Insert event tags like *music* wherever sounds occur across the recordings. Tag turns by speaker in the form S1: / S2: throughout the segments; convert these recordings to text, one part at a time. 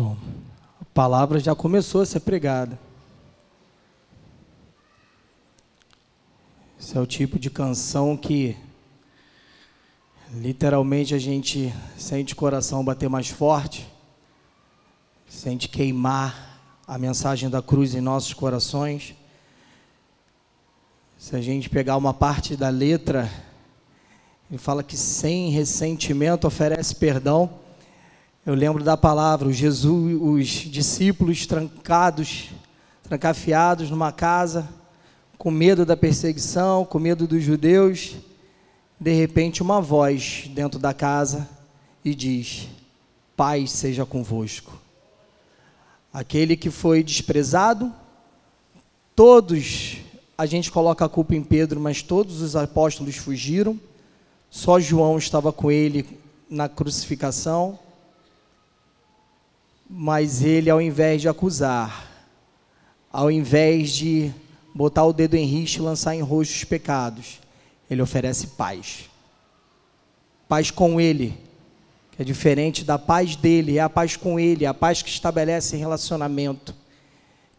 S1: A palavra já começou a ser pregada. Esse é o tipo de canção que literalmente a gente sente o coração bater mais forte, sente queimar a mensagem da cruz em nossos corações. Se a gente pegar uma parte da letra, ele fala que sem ressentimento oferece perdão. Eu lembro da palavra, Jesus, os discípulos trancados, trancafiados numa casa, com medo da perseguição, com medo dos judeus. De repente, uma voz dentro da casa e diz: Paz seja convosco. Aquele que foi desprezado, todos, a gente coloca a culpa em Pedro, mas todos os apóstolos fugiram, só João estava com ele na crucificação mas ele, ao invés de acusar, ao invés de botar o dedo em risco e lançar em rosto os pecados, ele oferece paz. Paz com ele, que é diferente da paz dele, é a paz com ele, é a paz que estabelece relacionamento,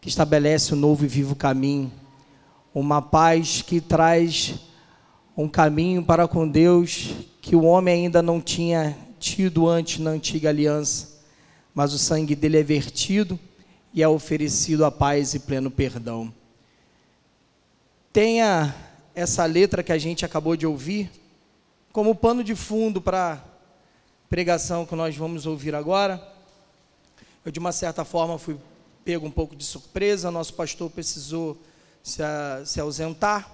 S1: que estabelece o um novo e vivo caminho, uma paz que traz um caminho para com Deus que o homem ainda não tinha tido antes na antiga aliança mas o sangue dele é vertido e é oferecido a paz e pleno perdão. Tenha essa letra que a gente acabou de ouvir como pano de fundo para a pregação que nós vamos ouvir agora. Eu, de uma certa forma, fui pego um pouco de surpresa, nosso pastor precisou se, a, se ausentar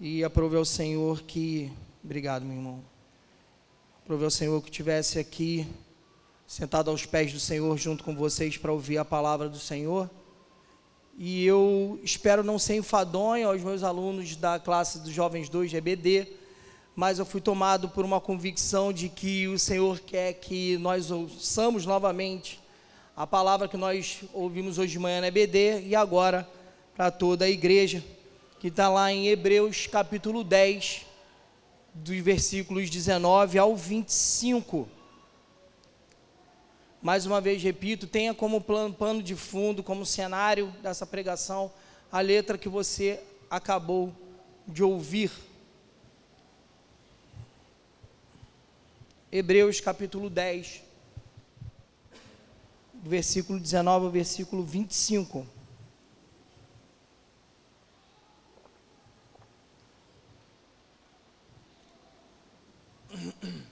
S1: e aprovei ao Senhor que. Obrigado, meu irmão. Aprovei ao Senhor que tivesse aqui sentado aos pés do Senhor junto com vocês para ouvir a palavra do Senhor. E eu espero não ser enfadonho aos meus alunos da classe dos Jovens 2 GBD, mas eu fui tomado por uma convicção de que o Senhor quer que nós ouçamos novamente a palavra que nós ouvimos hoje de manhã na EBD e agora para toda a igreja, que está lá em Hebreus capítulo 10, dos versículos 19 ao 25 mais uma vez repito, tenha como plano, pano de fundo, como cenário dessa pregação, a letra que você acabou de ouvir. Hebreus capítulo 10, versículo 19 ao versículo 25. *clears throat*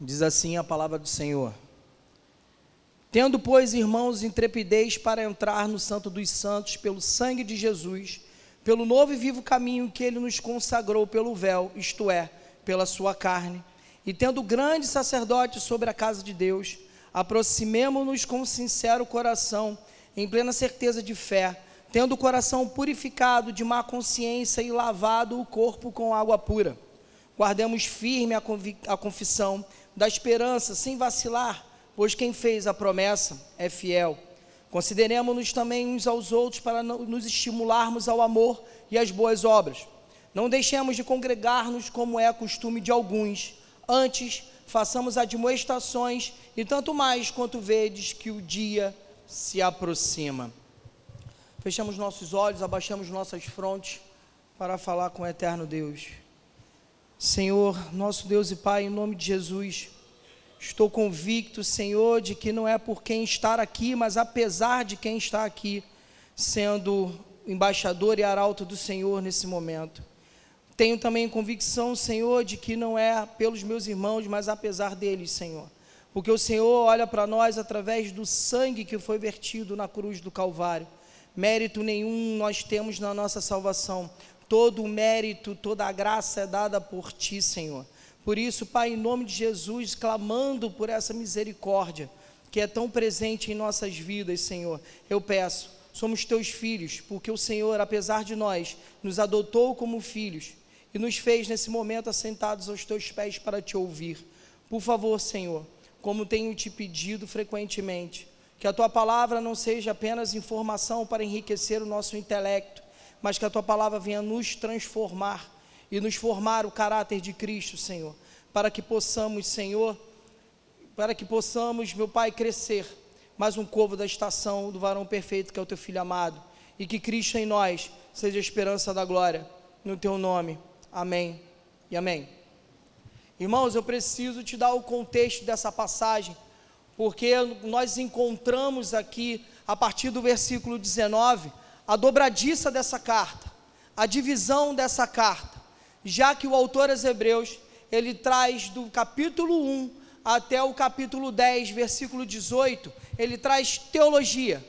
S1: Diz assim a palavra do Senhor. Tendo, pois, irmãos, intrepidez para entrar no Santo dos Santos pelo sangue de Jesus, pelo novo e vivo caminho que ele nos consagrou pelo véu, isto é, pela sua carne, e tendo grande sacerdote sobre a casa de Deus, aproximemo-nos com sincero coração, em plena certeza de fé, tendo o coração purificado de má consciência e lavado o corpo com água pura. Guardemos firme a, a confissão da esperança, sem vacilar, pois quem fez a promessa é fiel. Consideremos-nos também uns aos outros para nos estimularmos ao amor e às boas obras. Não deixemos de congregar-nos como é costume de alguns. Antes, façamos admoestações e tanto mais quanto vedes que o dia se aproxima. Fechamos nossos olhos, abaixamos nossas frontes para falar com o eterno Deus. Senhor, nosso Deus e Pai, em nome de Jesus, estou convicto, Senhor, de que não é por quem estar aqui, mas apesar de quem está aqui, sendo embaixador e arauto do Senhor nesse momento. Tenho também convicção, Senhor, de que não é pelos meus irmãos, mas apesar deles, Senhor. Porque o Senhor olha para nós através do sangue que foi vertido na cruz do Calvário. Mérito nenhum nós temos na nossa salvação, Todo o mérito, toda a graça é dada por ti, Senhor. Por isso, Pai, em nome de Jesus, clamando por essa misericórdia que é tão presente em nossas vidas, Senhor, eu peço, somos teus filhos, porque o Senhor, apesar de nós, nos adotou como filhos e nos fez nesse momento assentados aos teus pés para te ouvir. Por favor, Senhor, como tenho te pedido frequentemente, que a tua palavra não seja apenas informação para enriquecer o nosso intelecto, mas que a tua palavra venha nos transformar e nos formar o caráter de Cristo, Senhor, para que possamos, Senhor, para que possamos, meu Pai, crescer mais um covo da estação do varão perfeito que é o teu filho amado, e que Cristo em nós seja a esperança da glória, no teu nome. Amém e amém. Irmãos, eu preciso te dar o contexto dessa passagem, porque nós encontramos aqui, a partir do versículo 19, a dobradiça dessa carta, a divisão dessa carta, já que o autor aos Hebreus, ele traz do capítulo 1 até o capítulo 10, versículo 18, ele traz teologia,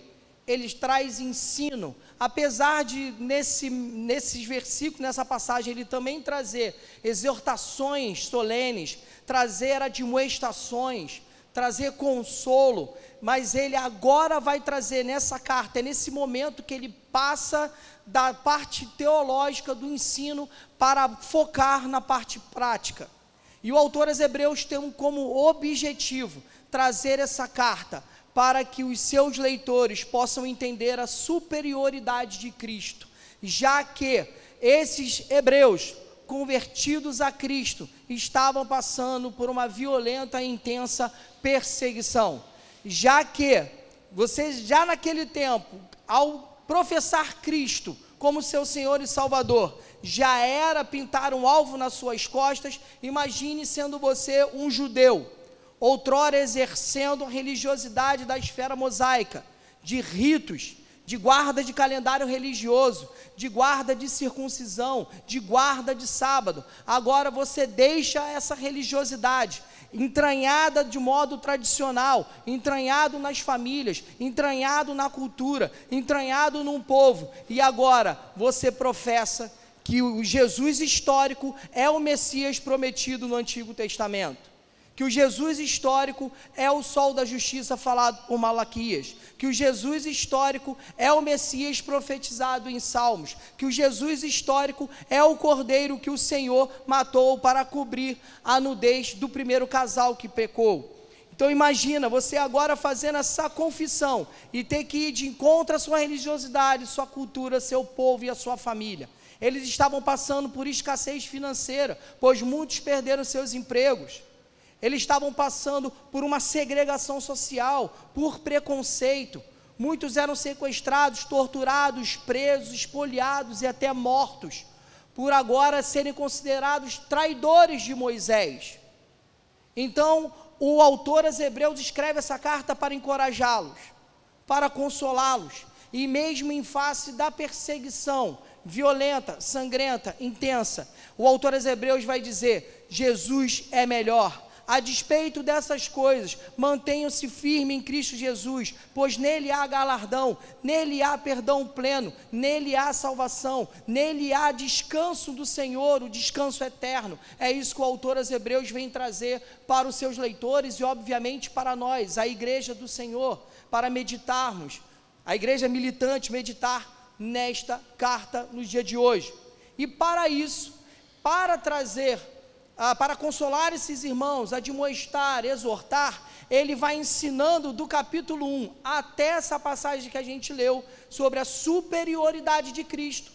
S1: ele traz ensino, apesar de nesse, nesses versículos, nessa passagem, ele também trazer exortações solenes, trazer admoestações, trazer consolo, mas ele agora vai trazer nessa carta, é nesse momento que ele passa da parte teológica do ensino para focar na parte prática. E o autor aos Hebreus tem como objetivo trazer essa carta para que os seus leitores possam entender a superioridade de Cristo, já que esses hebreus convertidos a Cristo estavam passando por uma violenta e intensa perseguição, já que vocês já naquele tempo, ao professar Cristo como seu Senhor e Salvador, já era pintar um alvo nas suas costas, imagine sendo você um judeu outrora exercendo a religiosidade da esfera mosaica, de ritos, de guarda de calendário religioso, de guarda de circuncisão, de guarda de sábado. Agora você deixa essa religiosidade entranhada de modo tradicional, entranhado nas famílias, entranhado na cultura, entranhado num povo, e agora você professa que o Jesus histórico é o Messias prometido no Antigo Testamento. Que o Jesus histórico é o sol da justiça falado por Malaquias, que o Jesus histórico é o Messias profetizado em Salmos, que o Jesus histórico é o cordeiro que o Senhor matou para cobrir a nudez do primeiro casal que pecou. Então imagina você agora fazendo essa confissão e ter que ir de encontro à sua religiosidade, sua cultura, seu povo e a sua família. Eles estavam passando por escassez financeira, pois muitos perderam seus empregos. Eles estavam passando por uma segregação social, por preconceito. Muitos eram sequestrados, torturados, presos, espoliados e até mortos, por agora serem considerados traidores de Moisés. Então, o autor aos Hebreus escreve essa carta para encorajá-los, para consolá-los, e mesmo em face da perseguição violenta, sangrenta, intensa, o autor aos Hebreus vai dizer: Jesus é melhor a despeito dessas coisas, mantenham-se firmes em Cristo Jesus, pois nele há galardão, nele há perdão pleno, nele há salvação, nele há descanso do Senhor, o descanso eterno. É isso que o autor aos Hebreus vem trazer para os seus leitores e, obviamente, para nós, a igreja do Senhor, para meditarmos, a igreja militante, meditar nesta carta no dia de hoje. E para isso, para trazer ah, para consolar esses irmãos, admoestar, exortar, ele vai ensinando do capítulo 1 até essa passagem que a gente leu sobre a superioridade de Cristo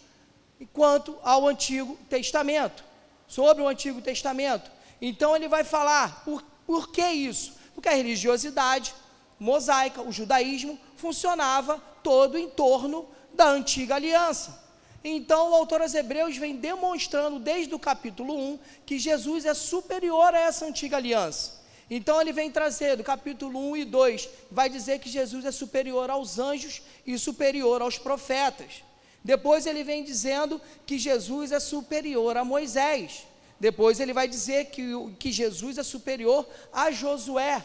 S1: quanto ao Antigo Testamento, sobre o Antigo Testamento. Então ele vai falar por, por que isso? Porque a religiosidade mosaica, o judaísmo, funcionava todo em torno da antiga aliança. Então, o autor aos Hebreus vem demonstrando desde o capítulo 1 que Jesus é superior a essa antiga aliança. Então, ele vem trazer do capítulo 1 e 2, vai dizer que Jesus é superior aos anjos e superior aos profetas. Depois, ele vem dizendo que Jesus é superior a Moisés. Depois, ele vai dizer que, que Jesus é superior a Josué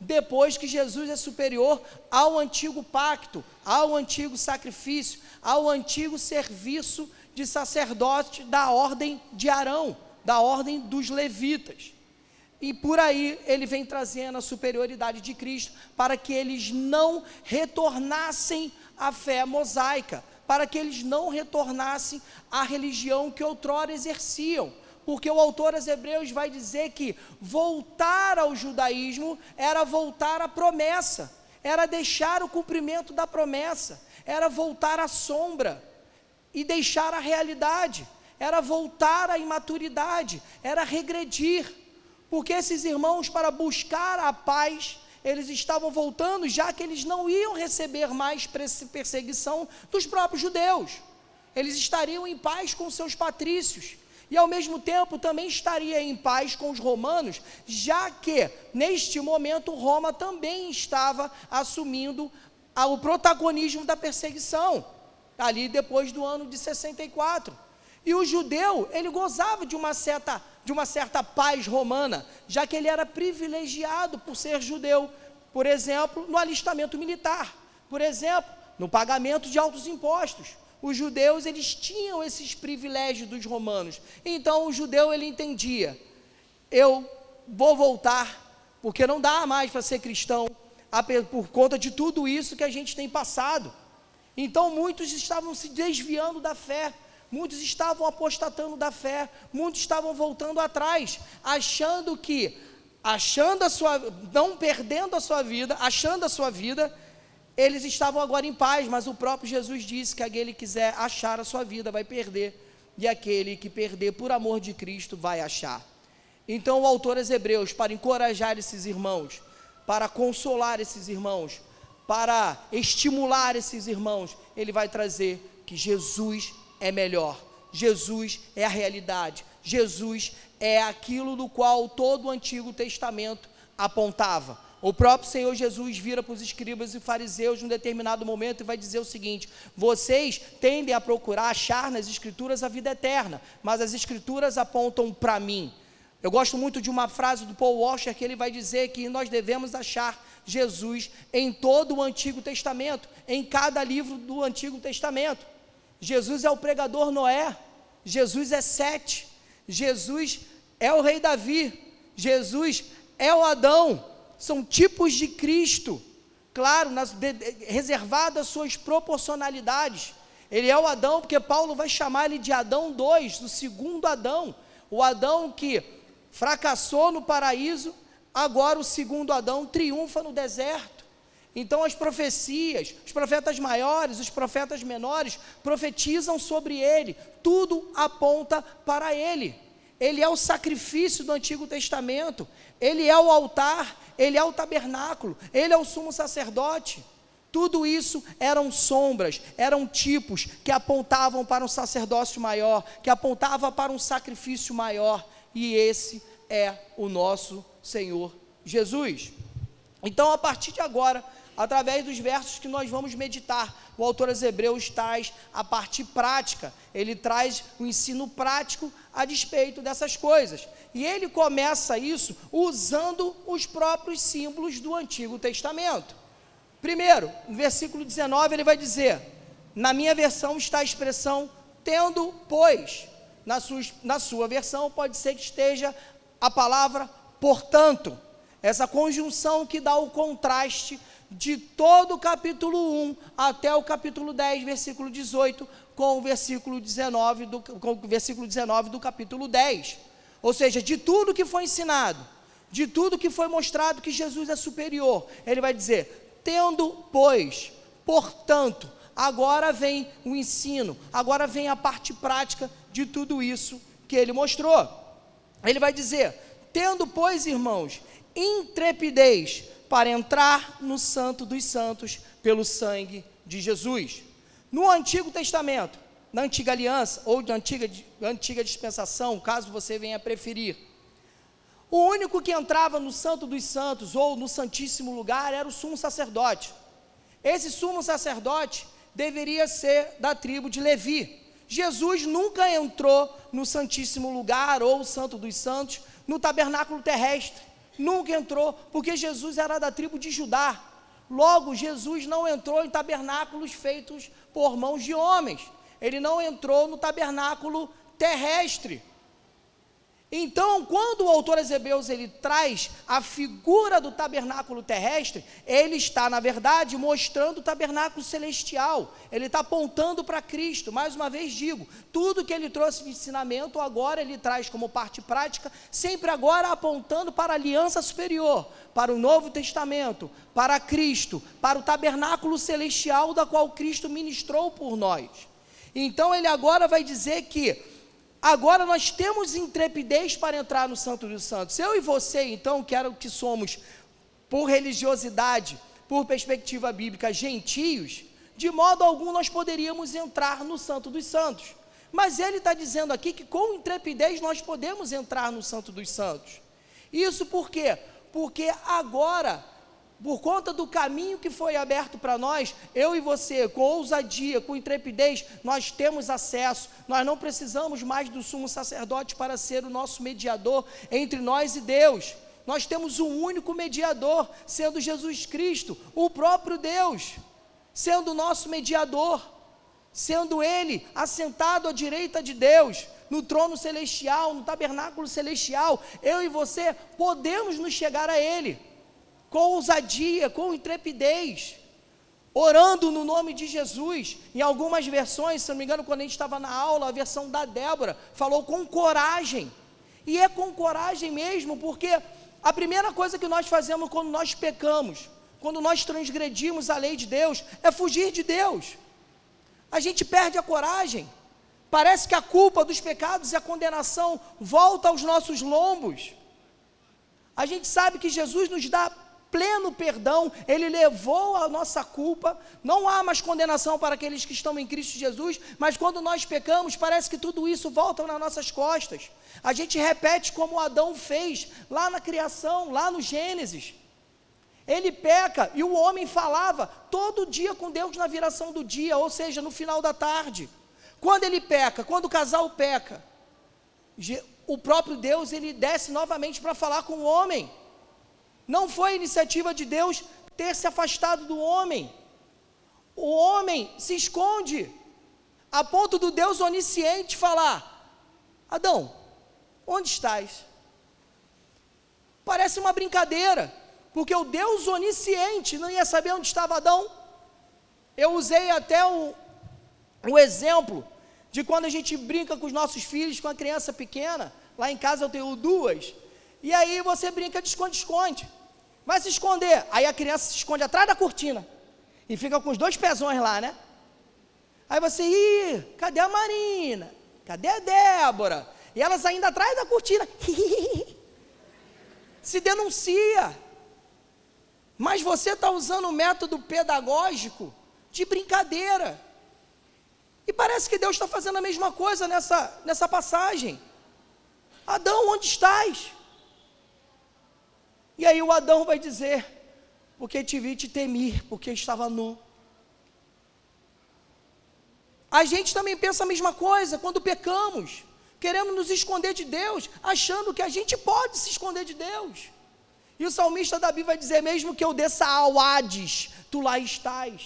S1: depois que Jesus é superior ao antigo pacto, ao antigo sacrifício, ao antigo serviço de sacerdote da ordem de Arão, da ordem dos levitas. E por aí ele vem trazendo a superioridade de Cristo para que eles não retornassem à fé mosaica, para que eles não retornassem à religião que outrora exerciam porque o autor aos Hebreus vai dizer que voltar ao judaísmo era voltar à promessa, era deixar o cumprimento da promessa, era voltar à sombra e deixar a realidade, era voltar à imaturidade, era regredir, porque esses irmãos, para buscar a paz, eles estavam voltando, já que eles não iam receber mais perseguição dos próprios judeus. Eles estariam em paz com seus patrícios e ao mesmo tempo também estaria em paz com os romanos, já que neste momento Roma também estava assumindo o protagonismo da perseguição, ali depois do ano de 64. E o judeu, ele gozava de uma certa, de uma certa paz romana, já que ele era privilegiado por ser judeu, por exemplo, no alistamento militar, por exemplo, no pagamento de altos impostos os judeus eles tinham esses privilégios dos romanos. Então o judeu ele entendia: eu vou voltar porque não dá mais para ser cristão por conta de tudo isso que a gente tem passado. Então muitos estavam se desviando da fé, muitos estavam apostatando da fé, muitos estavam voltando atrás, achando que achando a sua não perdendo a sua vida, achando a sua vida eles estavam agora em paz, mas o próprio Jesus disse que aquele que quiser achar a sua vida vai perder, e aquele que perder por amor de Cristo vai achar. Então, o autor aos Hebreus, para encorajar esses irmãos, para consolar esses irmãos, para estimular esses irmãos, ele vai trazer que Jesus é melhor, Jesus é a realidade, Jesus é aquilo do qual todo o Antigo Testamento apontava. O próprio Senhor Jesus vira para os escribas e fariseus num determinado momento e vai dizer o seguinte: vocês tendem a procurar achar nas escrituras a vida eterna, mas as escrituras apontam para mim. Eu gosto muito de uma frase do Paul Washer que ele vai dizer que nós devemos achar Jesus em todo o Antigo Testamento, em cada livro do Antigo Testamento. Jesus é o pregador Noé, Jesus é Sete, Jesus é o rei Davi, Jesus é o Adão, são tipos de Cristo, claro, nas, de, reservadas suas proporcionalidades. Ele é o Adão, porque Paulo vai chamar ele de Adão 2, o segundo Adão, o Adão que fracassou no paraíso, agora o segundo Adão triunfa no deserto. Então as profecias, os profetas maiores, os profetas menores profetizam sobre ele, tudo aponta para ele. Ele é o sacrifício do Antigo Testamento, ele é o altar, ele é o tabernáculo, ele é o sumo sacerdote. Tudo isso eram sombras, eram tipos que apontavam para um sacerdócio maior, que apontava para um sacrifício maior, e esse é o nosso Senhor Jesus. Então, a partir de agora, através dos versos que nós vamos meditar. O autor aos Hebreus traz a parte prática, ele traz o ensino prático a despeito dessas coisas. E ele começa isso usando os próprios símbolos do Antigo Testamento. Primeiro, no versículo 19, ele vai dizer: Na minha versão está a expressão tendo, pois. Na sua, na sua versão pode ser que esteja a palavra portanto. Essa conjunção que dá o contraste de todo o capítulo 1 até o capítulo 10, versículo 18, com o versículo 19 do, com o versículo 19 do capítulo 10. Ou seja, de tudo que foi ensinado, de tudo que foi mostrado que Jesus é superior, ele vai dizer: tendo, pois, portanto, agora vem o ensino, agora vem a parte prática de tudo isso que ele mostrou. Ele vai dizer: tendo, pois, irmãos, intrepidez para entrar no Santo dos Santos pelo sangue de Jesus. No Antigo Testamento, na Antiga Aliança ou na antiga, antiga Dispensação, caso você venha preferir, o único que entrava no Santo dos Santos ou no Santíssimo Lugar era o sumo sacerdote. Esse sumo sacerdote deveria ser da tribo de Levi. Jesus nunca entrou no Santíssimo Lugar ou Santo dos Santos no tabernáculo terrestre nunca entrou, porque Jesus era da tribo de Judá. Logo, Jesus não entrou em tabernáculos feitos por mãos de homens. Ele não entrou no tabernáculo terrestre. Então, quando o autor Ezebeus ele traz a figura do tabernáculo terrestre, ele está, na verdade, mostrando o tabernáculo celestial. Ele está apontando para Cristo. Mais uma vez digo, tudo que ele trouxe de ensinamento, agora ele traz como parte prática, sempre agora apontando para a aliança superior, para o Novo Testamento, para Cristo, para o tabernáculo celestial da qual Cristo ministrou por nós. Então, ele agora vai dizer que agora nós temos intrepidez para entrar no Santo dos Santos. Eu e você, então, que era o que somos por religiosidade, por perspectiva bíblica, gentios, de modo algum nós poderíamos entrar no Santo dos Santos. Mas ele está dizendo aqui que com intrepidez nós podemos entrar no Santo dos Santos. Isso por quê? Porque agora por conta do caminho que foi aberto para nós, eu e você, com ousadia, com intrepidez, nós temos acesso, nós não precisamos mais do sumo sacerdote para ser o nosso mediador entre nós e Deus. Nós temos um único mediador, sendo Jesus Cristo, o próprio Deus, sendo o nosso mediador, sendo Ele assentado à direita de Deus, no trono celestial, no tabernáculo celestial. Eu e você podemos nos chegar a Ele com ousadia, com intrepidez, orando no nome de Jesus. Em algumas versões, se não me engano, quando a gente estava na aula, a versão da Débora falou com coragem. E é com coragem mesmo, porque a primeira coisa que nós fazemos quando nós pecamos, quando nós transgredimos a lei de Deus, é fugir de Deus. A gente perde a coragem. Parece que a culpa dos pecados e a condenação volta aos nossos lombos. A gente sabe que Jesus nos dá pleno perdão, Ele levou a nossa culpa, não há mais condenação para aqueles que estão em Cristo Jesus, mas quando nós pecamos, parece que tudo isso volta nas nossas costas. A gente repete como Adão fez lá na criação, lá no Gênesis. Ele peca e o homem falava todo dia com Deus na viração do dia, ou seja, no final da tarde. Quando ele peca, quando o casal peca, o próprio Deus ele desce novamente para falar com o homem. Não foi iniciativa de Deus ter se afastado do homem. O homem se esconde, a ponto do Deus onisciente falar: Adão, onde estás? Parece uma brincadeira, porque o Deus onisciente não ia saber onde estava Adão. Eu usei até o, o exemplo de quando a gente brinca com os nossos filhos, com a criança pequena. Lá em casa eu tenho duas. E aí você brinca de esconde-esconde. Vai se esconder. Aí a criança se esconde atrás da cortina. E fica com os dois pezões lá, né? Aí você, ih, cadê a Marina? Cadê a Débora? E elas ainda atrás da cortina. *laughs* se denuncia. Mas você está usando o método pedagógico de brincadeira. E parece que Deus está fazendo a mesma coisa nessa, nessa passagem. Adão, onde estás? E aí o Adão vai dizer: Porque te vi te temir, porque estava nu. A gente também pensa a mesma coisa quando pecamos. Queremos nos esconder de Deus, achando que a gente pode se esconder de Deus. E o salmista Davi vai dizer: Mesmo que eu desça ao Hades, tu lá estás.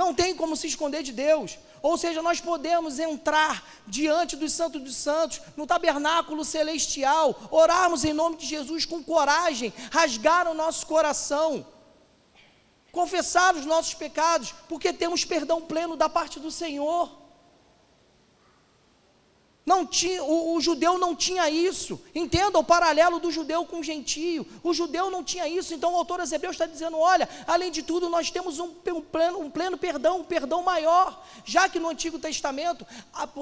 S1: Não tem como se esconder de Deus. Ou seja, nós podemos entrar diante dos santos dos santos, no tabernáculo celestial, orarmos em nome de Jesus com coragem, rasgar o nosso coração, confessar os nossos pecados, porque temos perdão pleno da parte do Senhor. Não tinha, o, o, judeu não tinha isso. Entenda o paralelo do judeu com o gentio. O judeu não tinha isso. Então o autor aos Hebreus está dizendo: olha, além de tudo, nós temos um, um, pleno, um pleno perdão, um perdão maior. Já que no Antigo Testamento,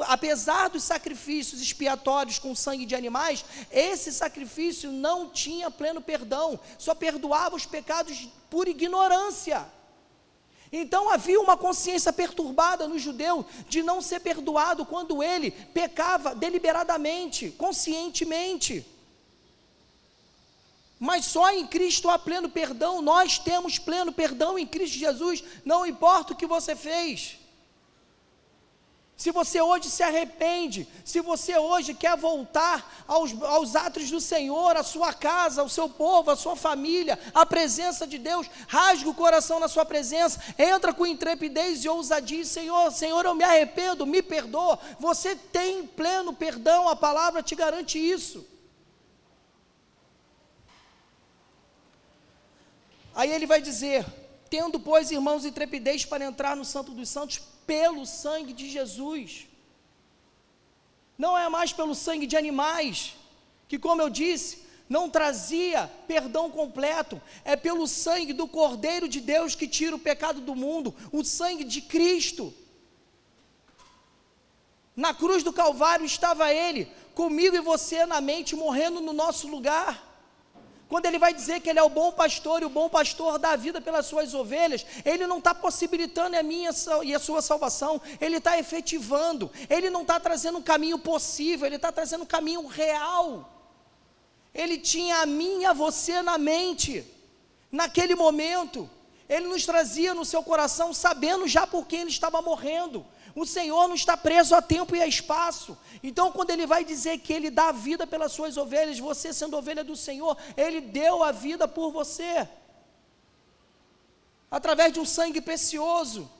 S1: apesar dos sacrifícios expiatórios com sangue de animais, esse sacrifício não tinha pleno perdão, só perdoava os pecados por ignorância. Então havia uma consciência perturbada no judeu de não ser perdoado quando ele pecava deliberadamente, conscientemente. Mas só em Cristo há pleno perdão, nós temos pleno perdão em Cristo Jesus, não importa o que você fez se você hoje se arrepende, se você hoje quer voltar aos, aos atos do Senhor, a sua casa, ao seu povo, a sua família, a presença de Deus, rasga o coração na sua presença, entra com intrepidez e ousadia, Senhor, Senhor, eu me arrependo, me perdoa. Você tem pleno perdão, a palavra te garante isso. Aí ele vai dizer: tendo, pois, irmãos, intrepidez para entrar no Santo dos Santos pelo sangue de Jesus. Não é mais pelo sangue de animais, que, como eu disse, não trazia perdão completo, é pelo sangue do Cordeiro de Deus que tira o pecado do mundo, o sangue de Cristo. Na cruz do Calvário estava Ele, comigo e você na mente, morrendo no nosso lugar. Quando ele vai dizer que ele é o bom pastor e o bom pastor dá a vida pelas suas ovelhas, ele não está possibilitando a minha e a sua salvação, ele está efetivando, ele não está trazendo um caminho possível, ele está trazendo um caminho real. Ele tinha a mim e a você na mente, naquele momento, ele nos trazia no seu coração, sabendo já por quem ele estava morrendo, o Senhor não está preso a tempo e a espaço. Então, quando Ele vai dizer que Ele dá a vida pelas suas ovelhas, você sendo ovelha do Senhor, Ele deu a vida por você. Através de um sangue precioso,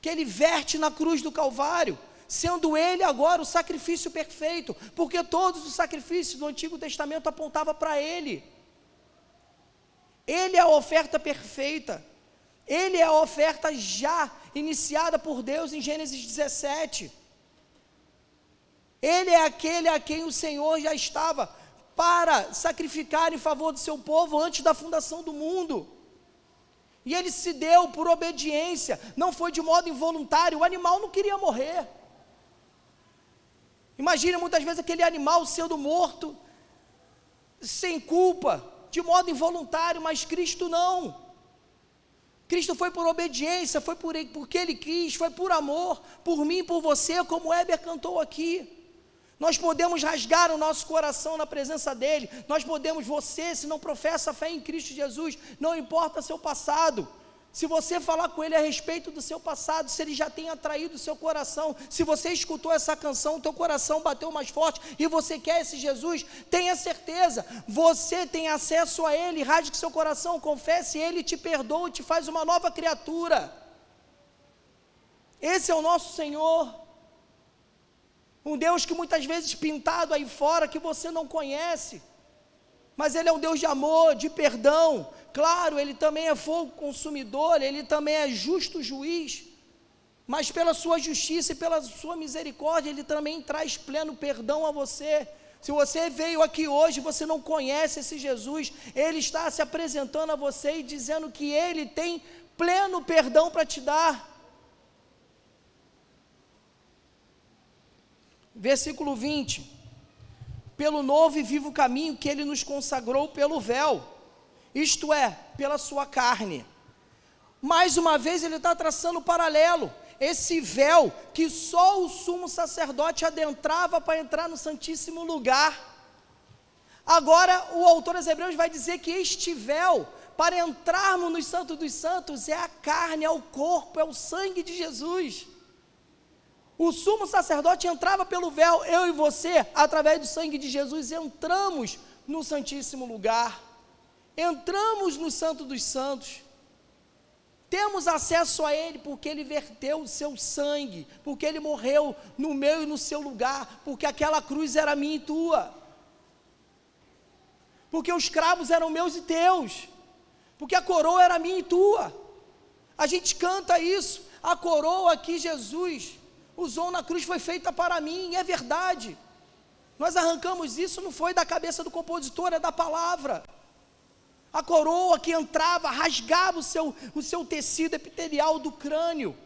S1: que Ele verte na cruz do Calvário, sendo Ele agora o sacrifício perfeito, porque todos os sacrifícios do Antigo Testamento apontavam para Ele. Ele é a oferta perfeita. Ele é a oferta já iniciada por Deus em Gênesis 17. Ele é aquele a quem o Senhor já estava para sacrificar em favor do seu povo antes da fundação do mundo. E ele se deu por obediência, não foi de modo involuntário, o animal não queria morrer. Imagina muitas vezes aquele animal sendo morto sem culpa, de modo involuntário, mas Cristo não. Cristo foi por obediência, foi por porque Ele quis, foi por amor, por mim, por você, como Heber cantou aqui. Nós podemos rasgar o nosso coração na presença dEle, nós podemos, você, se não professa fé em Cristo Jesus, não importa seu passado, se você falar com ele a respeito do seu passado, se ele já tem atraído o seu coração, se você escutou essa canção, o teu coração bateu mais forte e você quer esse Jesus, tenha certeza, você tem acesso a ele, rasgue seu coração, confesse, ele te perdoa, te faz uma nova criatura. Esse é o nosso Senhor. Um Deus que muitas vezes pintado aí fora que você não conhece. Mas ele é um Deus de amor, de perdão, Claro, ele também é fogo consumidor, ele também é justo juiz, mas pela sua justiça e pela sua misericórdia, ele também traz pleno perdão a você. Se você veio aqui hoje, você não conhece esse Jesus, ele está se apresentando a você e dizendo que ele tem pleno perdão para te dar. Versículo 20: Pelo novo e vivo caminho que ele nos consagrou pelo véu isto é, pela sua carne. Mais uma vez ele está traçando um paralelo. Esse véu que só o sumo sacerdote adentrava para entrar no Santíssimo Lugar. Agora o autor dos Hebreus vai dizer que este véu, para entrarmos no Santo dos Santos, é a carne, é o corpo, é o sangue de Jesus. O sumo sacerdote entrava pelo véu, eu e você, através do sangue de Jesus, entramos no Santíssimo Lugar. Entramos no Santo dos Santos, temos acesso a Ele porque Ele verteu o seu sangue, porque Ele morreu no meu e no seu lugar, porque aquela cruz era minha e tua, porque os cravos eram meus e teus, porque a coroa era minha e tua. A gente canta isso, a coroa que Jesus usou na cruz foi feita para mim, é verdade. Nós arrancamos isso, não foi da cabeça do compositor, é da palavra. A coroa que entrava, rasgava o seu, o seu tecido epitelial do crânio.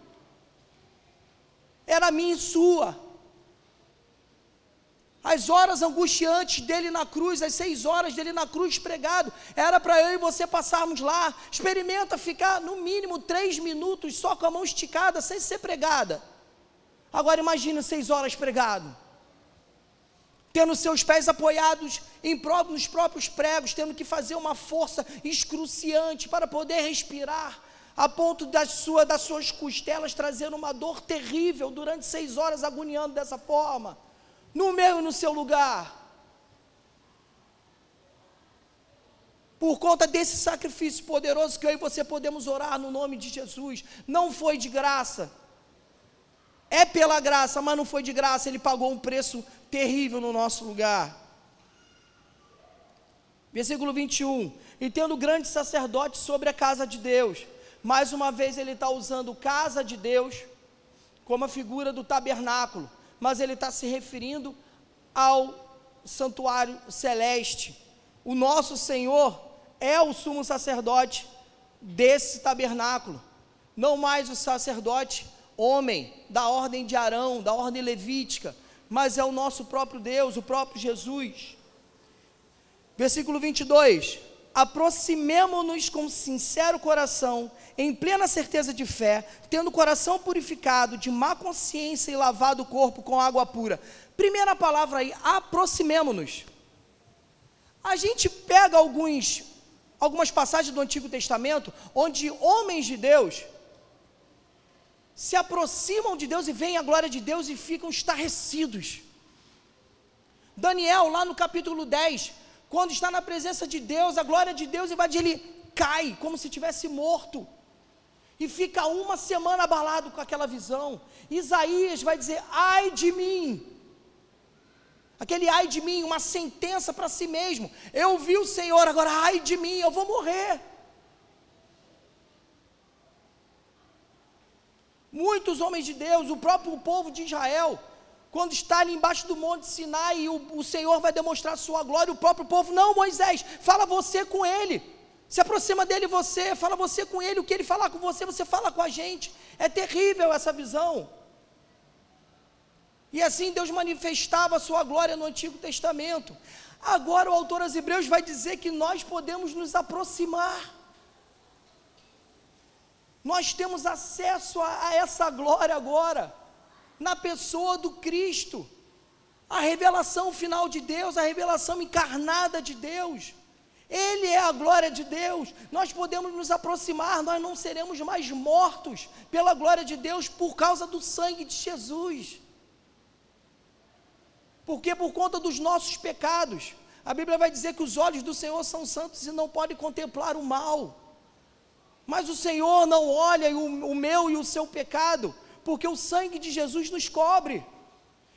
S1: Era minha e sua. As horas angustiantes dele na cruz, as seis horas dele na cruz pregado, era para eu e você passarmos lá. Experimenta ficar no mínimo três minutos só com a mão esticada, sem ser pregada. Agora imagina seis horas pregado. Tendo seus pés apoiados em próprio, nos próprios pregos, tendo que fazer uma força excruciante para poder respirar, a ponto da sua, das suas costelas trazendo uma dor terrível durante seis horas, agoniando dessa forma, no meu e no seu lugar. Por conta desse sacrifício poderoso que eu e você podemos orar no nome de Jesus, não foi de graça é pela graça, mas não foi de graça, ele pagou um preço terrível no nosso lugar. Versículo 21. E tendo grande sacerdote sobre a casa de Deus. Mais uma vez ele está usando casa de Deus como a figura do tabernáculo, mas ele está se referindo ao santuário celeste. O nosso Senhor é o sumo sacerdote desse tabernáculo, não mais o sacerdote homem, da ordem de Arão, da ordem levítica, mas é o nosso próprio Deus, o próprio Jesus. Versículo 22: Aproximemo-nos com sincero coração, em plena certeza de fé, tendo o coração purificado de má consciência e lavado o corpo com água pura. Primeira palavra aí, aproximemo-nos. A gente pega alguns, algumas passagens do Antigo Testamento, onde homens de Deus se aproximam de Deus e veem a glória de Deus e ficam estarrecidos. Daniel, lá no capítulo 10, quando está na presença de Deus, a glória de Deus invade, ele cai como se tivesse morto. E fica uma semana abalado com aquela visão. Isaías vai dizer: ai de mim, aquele ai de mim, uma sentença para si mesmo. Eu vi o Senhor, agora ai de mim, eu vou morrer. Muitos homens de Deus, o próprio povo de Israel, quando está ali embaixo do monte Sinai o, o Senhor vai demonstrar sua glória, o próprio povo, não, Moisés, fala você com ele. Se aproxima dele você, fala você com ele, o que ele falar com você, você fala com a gente. É terrível essa visão. E assim Deus manifestava a sua glória no Antigo Testamento. Agora o autor aos Hebreus vai dizer que nós podemos nos aproximar. Nós temos acesso a, a essa glória agora, na pessoa do Cristo. A revelação final de Deus, a revelação encarnada de Deus. Ele é a glória de Deus. Nós podemos nos aproximar, nós não seremos mais mortos pela glória de Deus por causa do sangue de Jesus. Porque por conta dos nossos pecados, a Bíblia vai dizer que os olhos do Senhor são santos e não podem contemplar o mal. Mas o Senhor não olha o, o meu e o seu pecado, porque o sangue de Jesus nos cobre.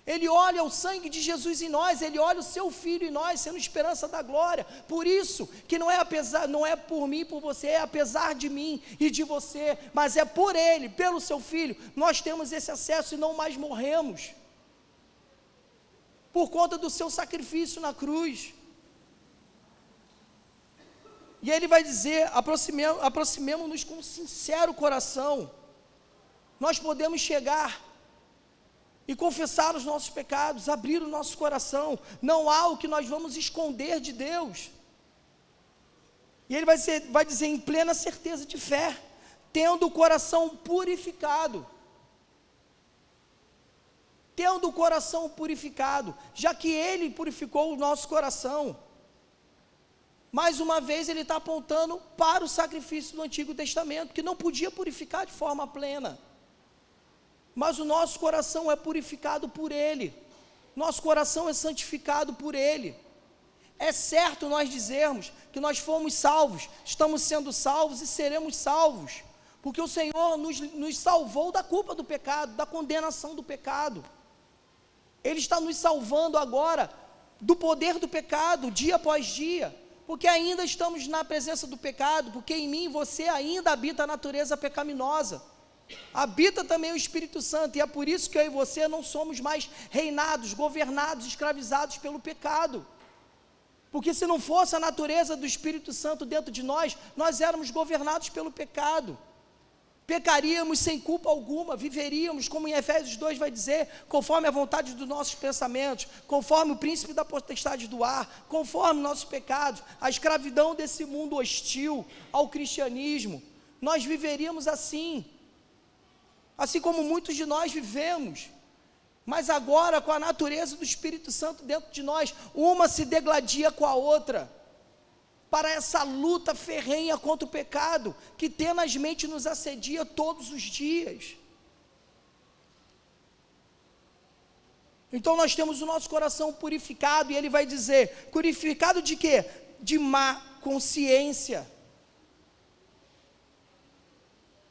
S1: Ele olha o sangue de Jesus em nós, ele olha o seu filho em nós, sendo esperança da glória. Por isso que não é apesar, não é por mim, por você, é apesar de mim e de você, mas é por ele, pelo seu filho, nós temos esse acesso e não mais morremos por conta do seu sacrifício na cruz. E ele vai dizer: aproximemo-nos com sincero coração. Nós podemos chegar e confessar os nossos pecados, abrir o nosso coração. Não há o que nós vamos esconder de Deus. E ele vai, ser, vai dizer em plena certeza de fé, tendo o coração purificado tendo o coração purificado, já que Ele purificou o nosso coração. Mais uma vez, ele está apontando para o sacrifício do Antigo Testamento, que não podia purificar de forma plena. Mas o nosso coração é purificado por Ele, nosso coração é santificado por Ele. É certo nós dizermos que nós fomos salvos, estamos sendo salvos e seremos salvos, porque o Senhor nos, nos salvou da culpa do pecado, da condenação do pecado. Ele está nos salvando agora do poder do pecado, dia após dia, porque ainda estamos na presença do pecado, porque em mim você ainda habita a natureza pecaminosa. Habita também o Espírito Santo, e é por isso que eu e você não somos mais reinados, governados, escravizados pelo pecado. Porque se não fosse a natureza do Espírito Santo dentro de nós, nós éramos governados pelo pecado pecaríamos sem culpa alguma, viveríamos, como em Efésios 2 vai dizer, conforme a vontade dos nossos pensamentos, conforme o príncipe da potestade do ar, conforme nossos pecados, a escravidão desse mundo hostil ao cristianismo. Nós viveríamos assim, assim como muitos de nós vivemos. Mas agora, com a natureza do Espírito Santo dentro de nós, uma se degladia com a outra para essa luta ferrenha contra o pecado que tenazmente nos assedia todos os dias. Então nós temos o nosso coração purificado e ele vai dizer: purificado de quê? De má consciência.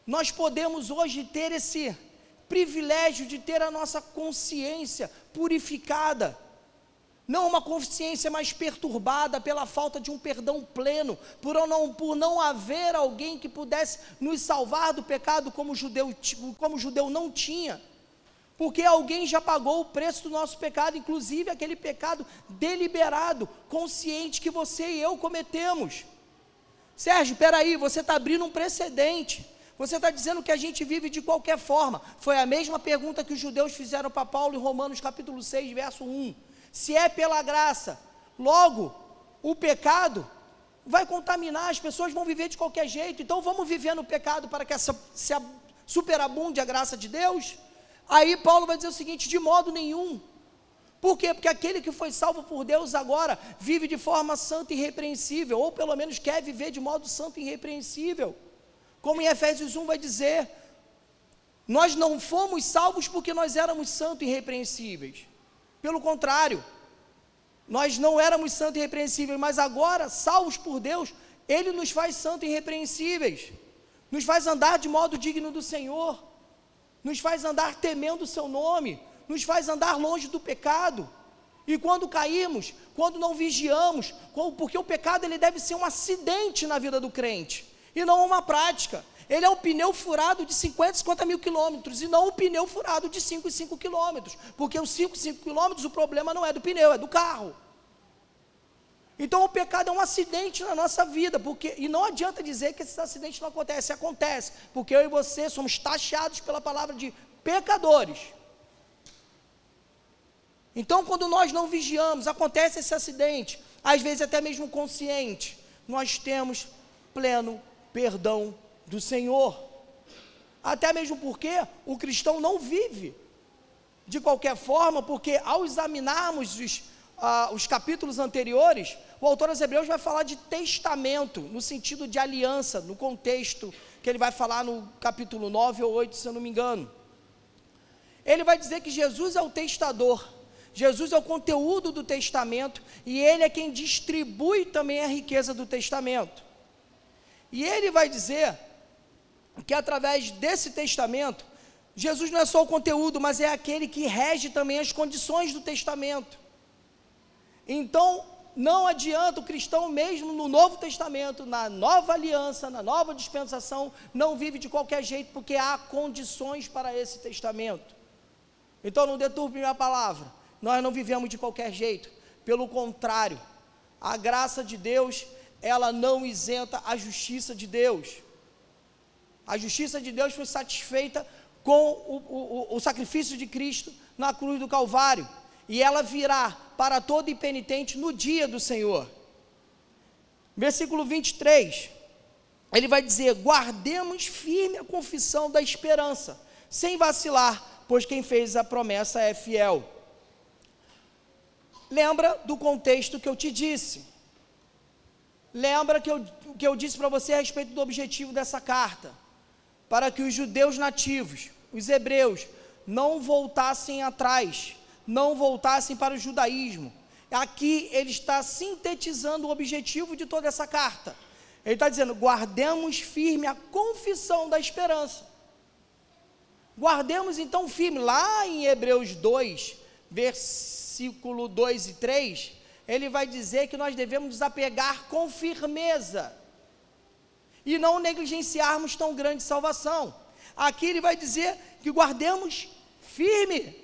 S1: Nós podemos hoje ter esse privilégio de ter a nossa consciência purificada não uma consciência mais perturbada pela falta de um perdão pleno, por não, por não haver alguém que pudesse nos salvar do pecado como o judeu, como o judeu não tinha. Porque alguém já pagou o preço do nosso pecado, inclusive aquele pecado deliberado, consciente que você e eu cometemos. Sérgio, espera aí, você está abrindo um precedente. Você está dizendo que a gente vive de qualquer forma. Foi a mesma pergunta que os judeus fizeram para Paulo em Romanos capítulo 6, verso 1. Se é pela graça, logo o pecado vai contaminar, as pessoas vão viver de qualquer jeito. Então vamos viver no pecado para que essa, se superabunde a graça de Deus? Aí Paulo vai dizer o seguinte: de modo nenhum. Por quê? Porque aquele que foi salvo por Deus agora vive de forma santa e irrepreensível, ou pelo menos quer viver de modo santo e irrepreensível. Como em Efésios 1 vai dizer, nós não fomos salvos porque nós éramos santos e irrepreensíveis. Pelo contrário, nós não éramos santos e irrepreensíveis, mas agora, salvos por Deus, Ele nos faz santos e irrepreensíveis, nos faz andar de modo digno do Senhor, nos faz andar temendo o Seu nome, nos faz andar longe do pecado. E quando caímos, quando não vigiamos, porque o pecado ele deve ser um acidente na vida do crente e não uma prática. Ele é um pneu furado de 50, 50 mil quilômetros e não um pneu furado de 5 e 5 quilômetros, porque os 5 e 5 quilômetros o problema não é do pneu, é do carro. Então o pecado é um acidente na nossa vida, porque e não adianta dizer que esse acidente não acontece, acontece, porque eu e você somos taxados pela palavra de pecadores. Então, quando nós não vigiamos, acontece esse acidente, às vezes até mesmo consciente, nós temos pleno perdão do Senhor. Até mesmo porque o cristão não vive de qualquer forma, porque ao examinarmos os, ah, os capítulos anteriores, o autor aos Hebreus vai falar de testamento, no sentido de aliança, no contexto que ele vai falar no capítulo 9 ou 8, se eu não me engano. Ele vai dizer que Jesus é o testador, Jesus é o conteúdo do testamento e ele é quem distribui também a riqueza do testamento. E ele vai dizer que através desse testamento, Jesus não é só o conteúdo, mas é aquele que rege também as condições do testamento. Então, não adianta o cristão, mesmo no Novo Testamento, na nova aliança, na nova dispensação, não vive de qualquer jeito, porque há condições para esse testamento. Então, não deturpe minha palavra nós não vivemos de qualquer jeito. Pelo contrário, a graça de Deus, ela não isenta a justiça de Deus. A justiça de Deus foi satisfeita com o, o, o sacrifício de Cristo na cruz do Calvário. E ela virá para todo impenitente no dia do Senhor. Versículo 23, ele vai dizer: Guardemos firme a confissão da esperança, sem vacilar, pois quem fez a promessa é fiel. Lembra do contexto que eu te disse. Lembra que eu, que eu disse para você a respeito do objetivo dessa carta. Para que os judeus nativos, os hebreus, não voltassem atrás, não voltassem para o judaísmo. Aqui ele está sintetizando o objetivo de toda essa carta. Ele está dizendo: guardemos firme a confissão da esperança. Guardemos então firme, lá em Hebreus 2, versículo versículo 2 e 3, ele vai dizer que nós devemos nos apegar com firmeza e não negligenciarmos tão grande salvação. Aqui ele vai dizer que guardemos firme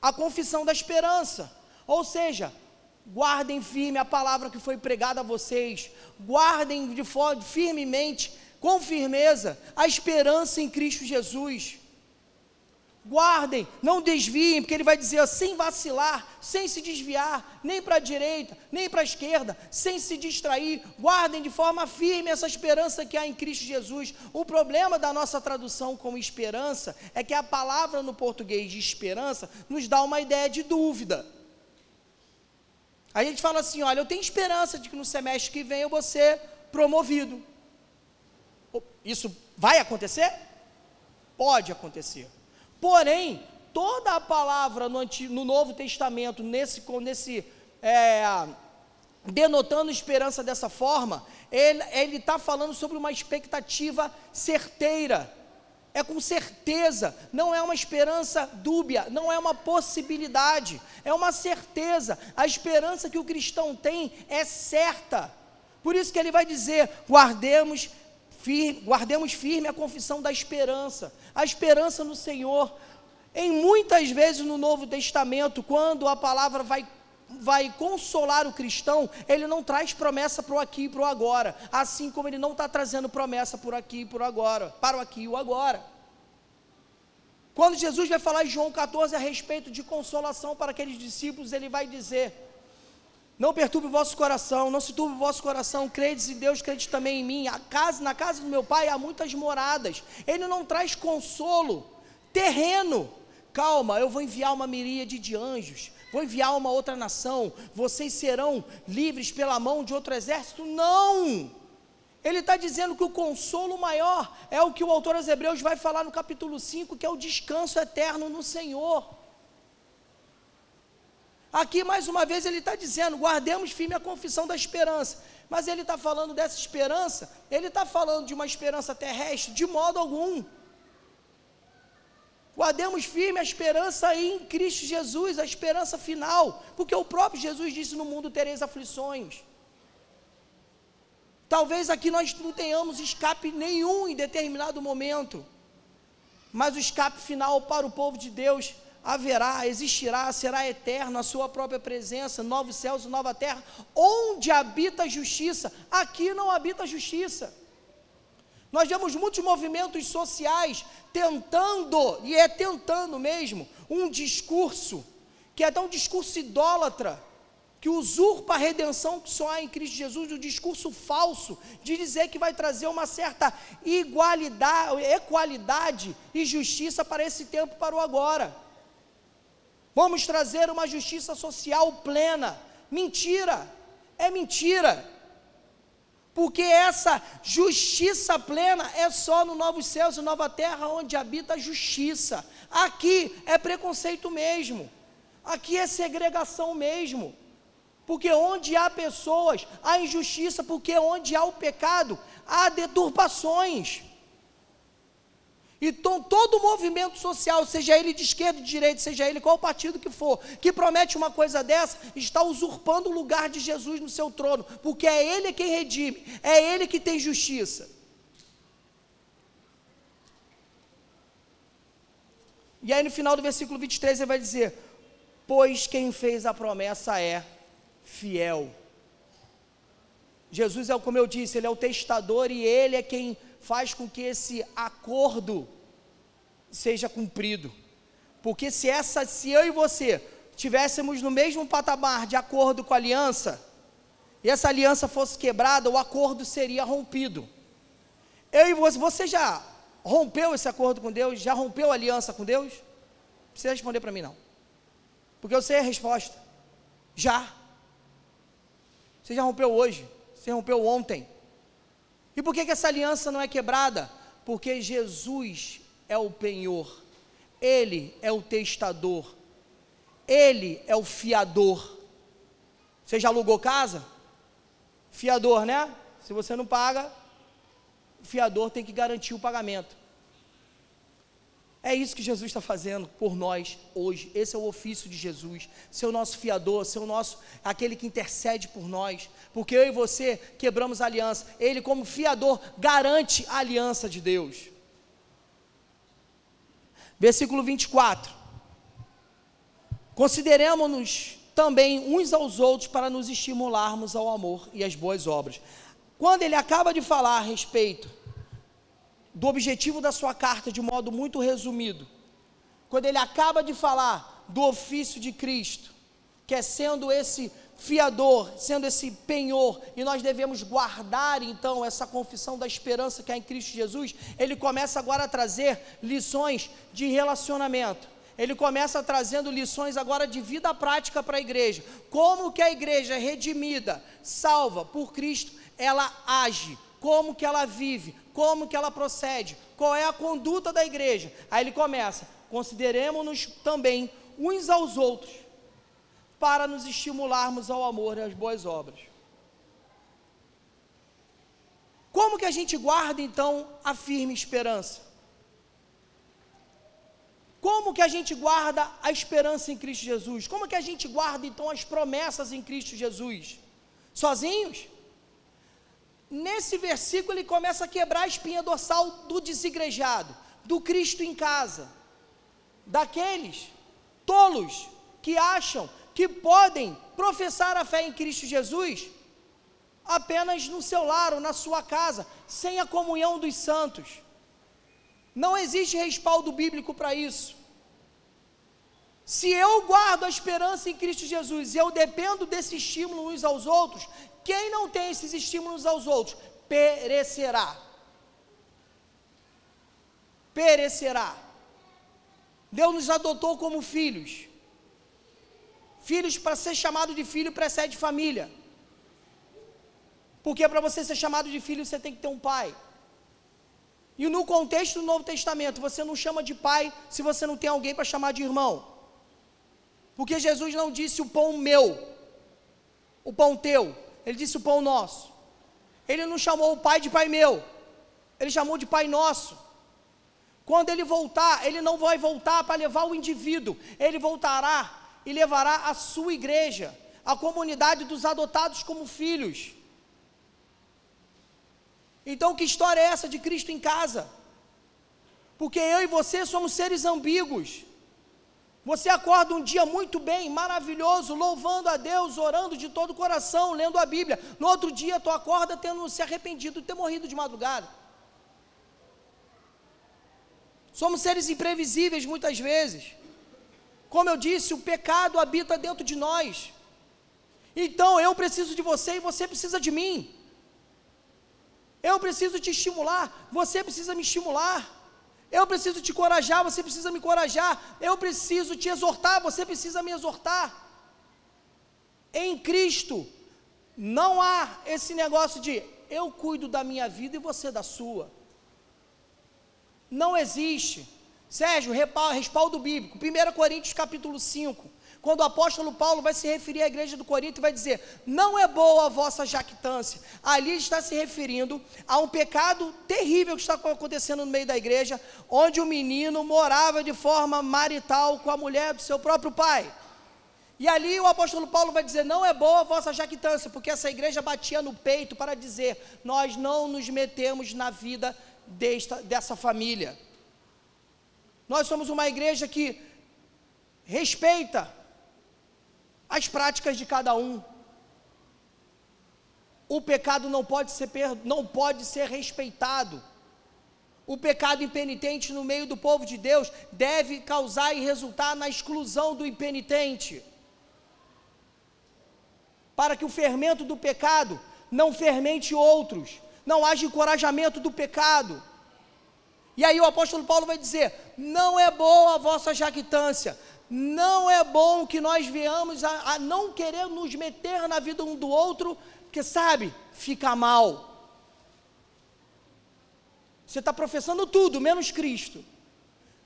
S1: a confissão da esperança, ou seja, guardem firme a palavra que foi pregada a vocês, guardem de firmemente, com firmeza, a esperança em Cristo Jesus. Guardem, não desviem, porque ele vai dizer sem vacilar, sem se desviar, nem para a direita, nem para a esquerda, sem se distrair. Guardem de forma firme essa esperança que há em Cristo Jesus. O problema da nossa tradução como esperança é que a palavra no português de esperança nos dá uma ideia de dúvida. A gente fala assim: olha, eu tenho esperança de que no semestre que vem eu vou ser promovido. Isso vai acontecer? Pode acontecer. Porém, toda a palavra no, Antigo, no Novo Testamento, nesse, nesse é, denotando esperança dessa forma, ele está falando sobre uma expectativa certeira. É com certeza, não é uma esperança dúbia, não é uma possibilidade, é uma certeza. A esperança que o cristão tem é certa. Por isso que ele vai dizer: guardemos firme, guardemos firme a confissão da esperança, a esperança no Senhor. Em muitas vezes no Novo Testamento, quando a palavra vai vai consolar o cristão, ele não traz promessa para o aqui e para o agora, assim como ele não está trazendo promessa por aqui e por agora, para o aqui e o agora. Quando Jesus vai falar em João 14 a respeito de consolação para aqueles discípulos, ele vai dizer: Não perturbe o vosso coração, não se turbe o vosso coração, credes em Deus, credes também em mim. A casa, na casa do meu pai há muitas moradas. Ele não traz consolo terreno. Calma, eu vou enviar uma miríade de anjos, vou enviar uma outra nação, vocês serão livres pela mão de outro exército. Não! Ele está dizendo que o consolo maior é o que o autor aos Hebreus vai falar no capítulo 5, que é o descanso eterno no Senhor. Aqui, mais uma vez, ele está dizendo: guardemos firme a confissão da esperança. Mas ele está falando dessa esperança, ele está falando de uma esperança terrestre? De modo algum. Guardemos firme a esperança em Cristo Jesus, a esperança final, porque o próprio Jesus disse: No mundo tereis aflições. Talvez aqui nós não tenhamos escape nenhum em determinado momento, mas o escape final para o povo de Deus haverá, existirá, será eterno a sua própria presença, novos céus e nova terra, onde habita a justiça. Aqui não habita a justiça. Nós vemos muitos movimentos sociais tentando, e é tentando mesmo, um discurso, que é até um discurso idólatra, que usurpa a redenção que só há em Cristo Jesus, o discurso falso de dizer que vai trazer uma certa igualdade, equalidade e justiça para esse tempo, para o agora. Vamos trazer uma justiça social plena. Mentira, é mentira. Porque essa justiça plena é só no novos céus e nova terra onde habita a justiça. Aqui é preconceito mesmo. Aqui é segregação mesmo. Porque onde há pessoas, há injustiça, porque onde há o pecado, há deturpações. Então, todo movimento social, seja ele de esquerda, de direita, seja ele qual partido que for, que promete uma coisa dessa, está usurpando o lugar de Jesus no seu trono, porque é Ele quem redime, é Ele que tem justiça. E aí, no final do versículo 23, ele vai dizer: Pois quem fez a promessa é fiel. Jesus é, como eu disse, ele é o testador e ele é quem faz com que esse acordo seja cumprido. Porque se essa, se eu e você tivéssemos no mesmo patamar de acordo com a aliança, e essa aliança fosse quebrada, o acordo seria rompido. Eu e você, você já rompeu esse acordo com Deus? Já rompeu a aliança com Deus? Não precisa responder para mim não. Porque eu sei a resposta. Já. Você já rompeu hoje, você rompeu ontem. E por que, que essa aliança não é quebrada? Porque Jesus é o penhor, Ele é o testador, Ele é o fiador. Você já alugou casa? Fiador, né? Se você não paga, o fiador tem que garantir o pagamento. É isso que Jesus está fazendo por nós hoje. Esse é o ofício de Jesus, ser o nosso fiador, ser o nosso, aquele que intercede por nós. Porque eu e você quebramos a aliança. Ele, como fiador, garante a aliança de Deus. Versículo 24. Consideremos-nos também uns aos outros para nos estimularmos ao amor e às boas obras. Quando ele acaba de falar a respeito do objetivo da sua carta de modo muito resumido. Quando ele acaba de falar do ofício de Cristo, que é sendo esse fiador, sendo esse penhor, e nós devemos guardar então essa confissão da esperança que há em Cristo Jesus, ele começa agora a trazer lições de relacionamento. Ele começa trazendo lições agora de vida prática para a igreja. Como que a igreja redimida, salva por Cristo, ela age, como que ela vive, como que ela procede, qual é a conduta da igreja. Aí ele começa: consideremos-nos também uns aos outros, para nos estimularmos ao amor e às boas obras. Como que a gente guarda então a firme esperança? Como que a gente guarda a esperança em Cristo Jesus? Como que a gente guarda então as promessas em Cristo Jesus? Sozinhos? Nesse versículo ele começa a quebrar a espinha dorsal do desigrejado, do Cristo em casa, daqueles tolos que acham que podem professar a fé em Cristo Jesus apenas no seu lar ou na sua casa, sem a comunhão dos santos. Não existe respaldo bíblico para isso. Se eu guardo a esperança em Cristo Jesus e eu dependo desse estímulo uns aos outros, quem não tem esses estímulos aos outros perecerá. Perecerá. Deus nos adotou como filhos. Filhos, para ser chamado de filho, precede família. Porque para você ser chamado de filho, você tem que ter um pai. E no contexto do Novo Testamento, você não chama de pai se você não tem alguém para chamar de irmão. Porque Jesus não disse o pão meu, o pão teu, ele disse o pão nosso. Ele não chamou o pai de pai meu, ele chamou de pai nosso. Quando ele voltar, ele não vai voltar para levar o indivíduo, ele voltará e levará a sua igreja, a comunidade dos adotados como filhos. Então, que história é essa de Cristo em casa? Porque eu e você somos seres ambíguos. Você acorda um dia muito bem, maravilhoso, louvando a Deus, orando de todo o coração, lendo a Bíblia. No outro dia, tu acorda tendo se arrependido de ter morrido de madrugada. Somos seres imprevisíveis muitas vezes. Como eu disse, o pecado habita dentro de nós. Então eu preciso de você e você precisa de mim. Eu preciso te estimular, você precisa me estimular. Eu preciso te corajar, você precisa me corajar. Eu preciso te exortar, você precisa me exortar. Em Cristo, não há esse negócio de eu cuido da minha vida e você da sua. Não existe. Sérgio, respaldo bíblico. 1 Coríntios capítulo 5 quando o apóstolo Paulo vai se referir à igreja do Corinto e vai dizer: Não é boa a vossa jactância. Ali está se referindo a um pecado terrível que está acontecendo no meio da igreja, onde o menino morava de forma marital com a mulher do seu próprio pai. E ali o apóstolo Paulo vai dizer: Não é boa a vossa jactância, porque essa igreja batia no peito para dizer: Nós não nos metemos na vida desta, dessa família. Nós somos uma igreja que respeita as práticas de cada um. O pecado não pode ser, não pode ser respeitado. O pecado impenitente no meio do povo de Deus deve causar e resultar na exclusão do impenitente. Para que o fermento do pecado não fermente outros, não haja encorajamento do pecado. E aí o apóstolo Paulo vai dizer: não é boa a vossa jactância, não é bom que nós venhamos a, a não querer nos meter na vida um do outro, porque sabe, fica mal. Você está professando tudo, menos Cristo.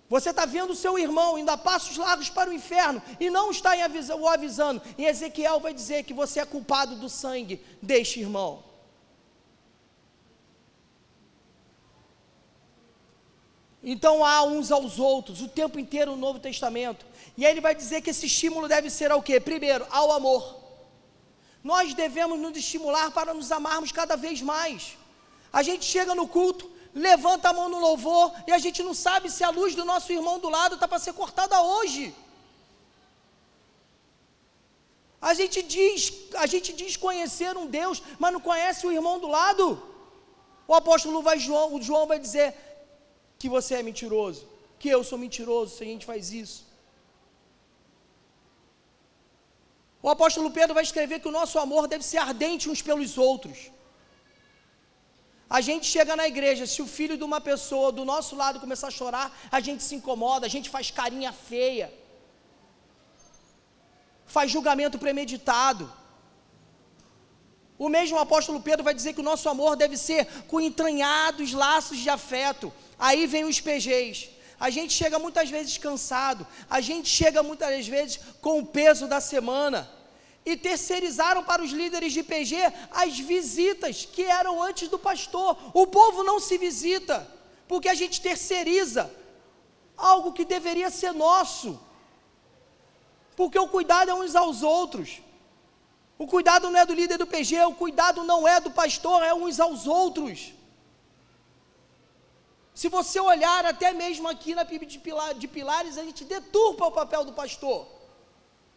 S1: Você está vendo o seu irmão indo a passos largos para o inferno e não está avisa, o avisando. E Ezequiel vai dizer que você é culpado do sangue deste irmão. Então há uns aos outros, o tempo inteiro no Novo Testamento. E aí ele vai dizer que esse estímulo deve ser ao quê? Primeiro, ao amor. Nós devemos nos estimular para nos amarmos cada vez mais. A gente chega no culto, levanta a mão no louvor e a gente não sabe se a luz do nosso irmão do lado está para ser cortada hoje. A gente diz, a gente diz conhecer um Deus, mas não conhece o irmão do lado. O apóstolo vai João, João vai dizer que você é mentiroso, que eu sou mentiroso se a gente faz isso. O apóstolo Pedro vai escrever que o nosso amor deve ser ardente uns pelos outros. A gente chega na igreja, se o filho de uma pessoa do nosso lado começar a chorar, a gente se incomoda, a gente faz carinha feia, faz julgamento premeditado. O mesmo apóstolo Pedro vai dizer que o nosso amor deve ser com entranhados laços de afeto. Aí vem os PGs. A gente chega muitas vezes cansado, a gente chega muitas vezes com o peso da semana. E terceirizaram para os líderes de PG as visitas que eram antes do pastor. O povo não se visita, porque a gente terceiriza algo que deveria ser nosso. Porque o cuidado é uns aos outros. O cuidado não é do líder do PG, o cuidado não é do pastor, é uns aos outros. Se você olhar até mesmo aqui na Bíblia de, Pilares, a gente deturpa o papel do pastor.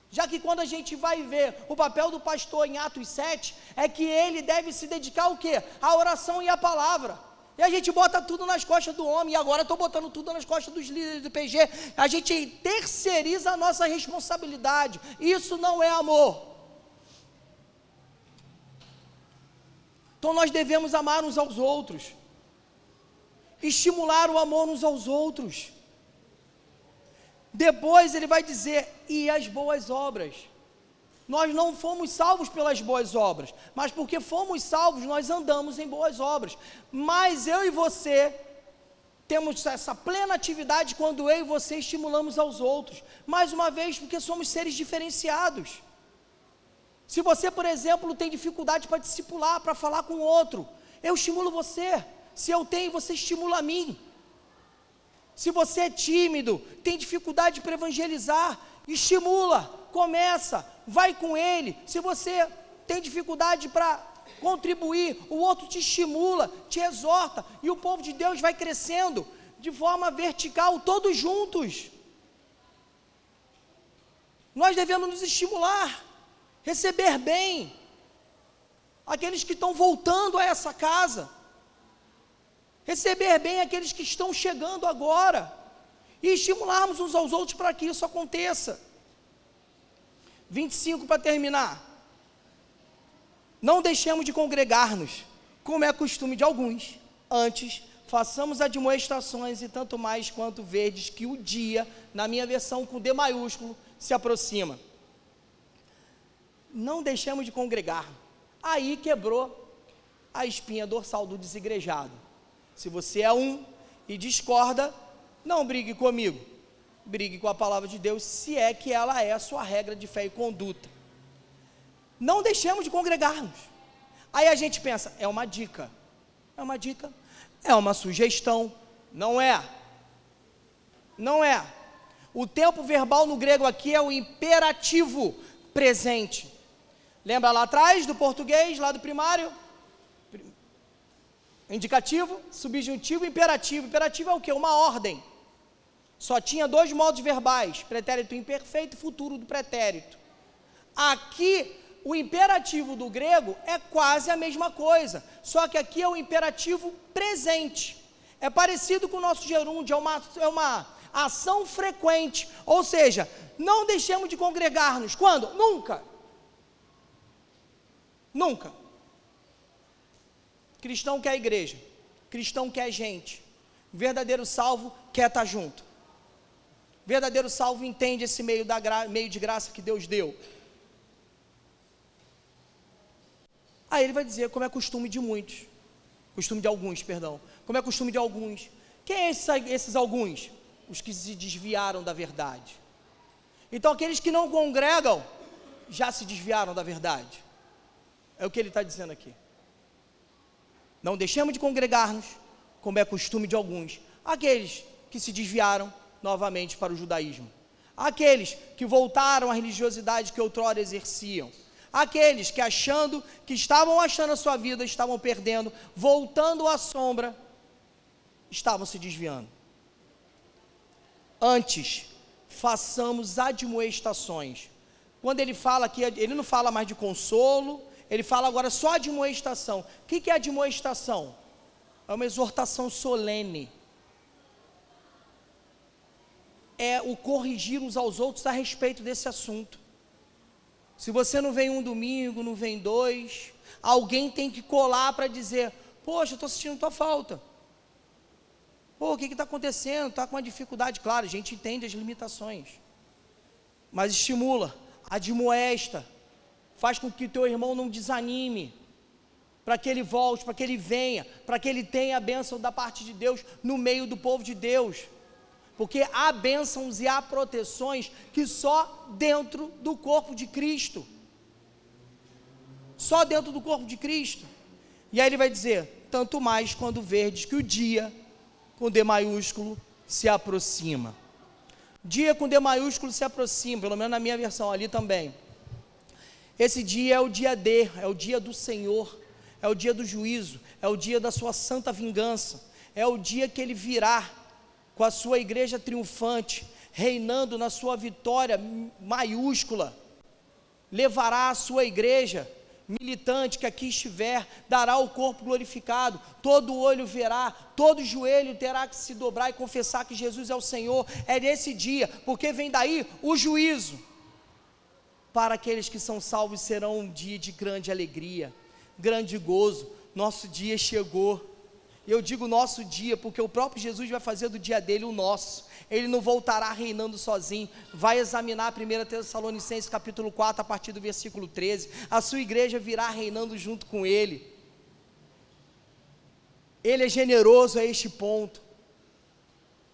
S1: Já que quando a gente vai ver o papel do pastor em Atos 7, é que ele deve se dedicar ao quê? À oração e à palavra. E a gente bota tudo nas costas do homem, e agora estou botando tudo nas costas dos líderes do PG. A gente terceiriza a nossa responsabilidade. Isso não é amor. Então nós devemos amar uns aos outros, estimular o amor uns aos outros. Depois ele vai dizer: e as boas obras. Nós não fomos salvos pelas boas obras, mas porque fomos salvos, nós andamos em boas obras. Mas eu e você temos essa plena atividade quando eu e você estimulamos aos outros. Mais uma vez, porque somos seres diferenciados. Se você, por exemplo, tem dificuldade para discipular, para falar com o outro, eu estimulo você. Se eu tenho, você estimula a mim. Se você é tímido, tem dificuldade para evangelizar, estimula, começa, vai com ele. Se você tem dificuldade para contribuir, o outro te estimula, te exorta, e o povo de Deus vai crescendo de forma vertical, todos juntos. Nós devemos nos estimular, receber bem aqueles que estão voltando a essa casa receber bem aqueles que estão chegando agora e estimularmos uns aos outros para que isso aconteça. 25 para terminar. Não deixemos de congregar-nos, como é costume de alguns. Antes, façamos admoestações e tanto mais quanto verdes que o dia, na minha versão com D maiúsculo, se aproxima. Não deixemos de congregar. Aí quebrou a espinha dorsal do desigrejado. Se você é um e discorda, não brigue comigo. Brigue com a palavra de Deus, se é que ela é a sua regra de fé e conduta. Não deixemos de congregar-nos. Aí a gente pensa, é uma dica. É uma dica. É uma sugestão. Não é. Não é. O tempo verbal no grego aqui é o imperativo presente. Lembra lá atrás do português, lá do primário? Indicativo, subjuntivo imperativo. Imperativo é o que? Uma ordem. Só tinha dois modos verbais: pretérito imperfeito e futuro do pretérito. Aqui, o imperativo do grego é quase a mesma coisa, só que aqui é o imperativo presente. É parecido com o nosso gerúndio, é uma, é uma ação frequente. Ou seja, não deixemos de congregar-nos. Quando? Nunca. Nunca. Cristão quer igreja, cristão quer gente. Verdadeiro salvo quer estar junto. Verdadeiro salvo entende esse meio, da meio de graça que Deus deu. Aí ele vai dizer como é costume de muitos, costume de alguns, perdão. Como é costume de alguns. Quem é esses, esses alguns? Os que se desviaram da verdade. Então aqueles que não congregam já se desviaram da verdade. É o que ele está dizendo aqui. Não deixemos de congregar-nos, como é costume de alguns, aqueles que se desviaram novamente para o judaísmo, aqueles que voltaram à religiosidade que outrora exerciam, aqueles que achando que estavam achando a sua vida, estavam perdendo, voltando à sombra, estavam se desviando. Antes, façamos admoestações. Quando ele fala aqui, ele não fala mais de consolo, ele fala agora só de admoestação. O que é admoestação? É uma exortação solene. É o corrigir uns aos outros a respeito desse assunto. Se você não vem um domingo, não vem dois, alguém tem que colar para dizer: Poxa, estou sentindo tua falta. Pô, o que está acontecendo? Está com uma dificuldade. Claro, a gente entende as limitações. Mas estimula, admoesta faz com que o teu irmão não desanime, para que ele volte, para que ele venha, para que ele tenha a bênção da parte de Deus no meio do povo de Deus. Porque há bênçãos e há proteções que só dentro do corpo de Cristo. Só dentro do corpo de Cristo. E aí ele vai dizer: tanto mais quando verdes que o dia, com D maiúsculo, se aproxima. Dia com D maiúsculo se aproxima, pelo menos na minha versão ali também. Esse dia é o dia D, é o dia do Senhor, é o dia do juízo, é o dia da sua santa vingança, é o dia que ele virá com a sua igreja triunfante, reinando na sua vitória maiúscula. levará a sua igreja militante que aqui estiver, dará o corpo glorificado, todo olho verá, todo joelho terá que se dobrar e confessar que Jesus é o Senhor. É nesse dia, porque vem daí o juízo. Para aqueles que são salvos serão um dia de grande alegria, grande gozo. Nosso dia chegou. Eu digo nosso dia porque o próprio Jesus vai fazer do dia dele o nosso ele não voltará reinando sozinho. Vai examinar 1 Tessalonicenses capítulo 4, a partir do versículo 13. A sua igreja virá reinando junto com ele. Ele é generoso a este ponto.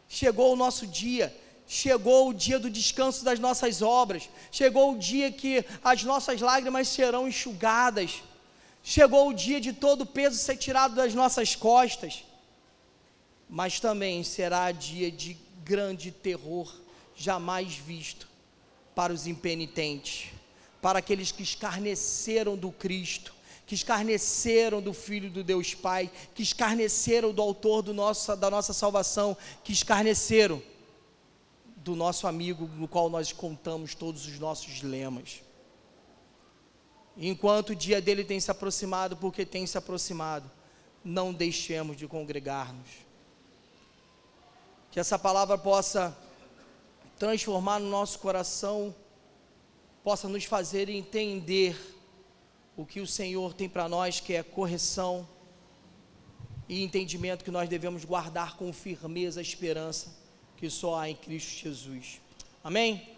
S1: Chegou o nosso dia, chegou o dia do descanso das nossas obras, chegou o dia que as nossas lágrimas serão enxugadas, chegou o dia de todo o peso ser tirado das nossas costas, mas também será dia de grande terror jamais visto para os impenitentes, para aqueles que escarneceram do Cristo, que escarneceram do Filho do Deus Pai, que escarneceram do Autor do da nossa salvação, que escarneceram do nosso amigo no qual nós contamos todos os nossos lemas. Enquanto o dia dele tem se aproximado, porque tem se aproximado, não deixemos de congregar-nos que essa palavra possa transformar no nosso coração, possa nos fazer entender o que o Senhor tem para nós, que é correção e entendimento que nós devemos guardar com firmeza a esperança que só há em Cristo Jesus. Amém?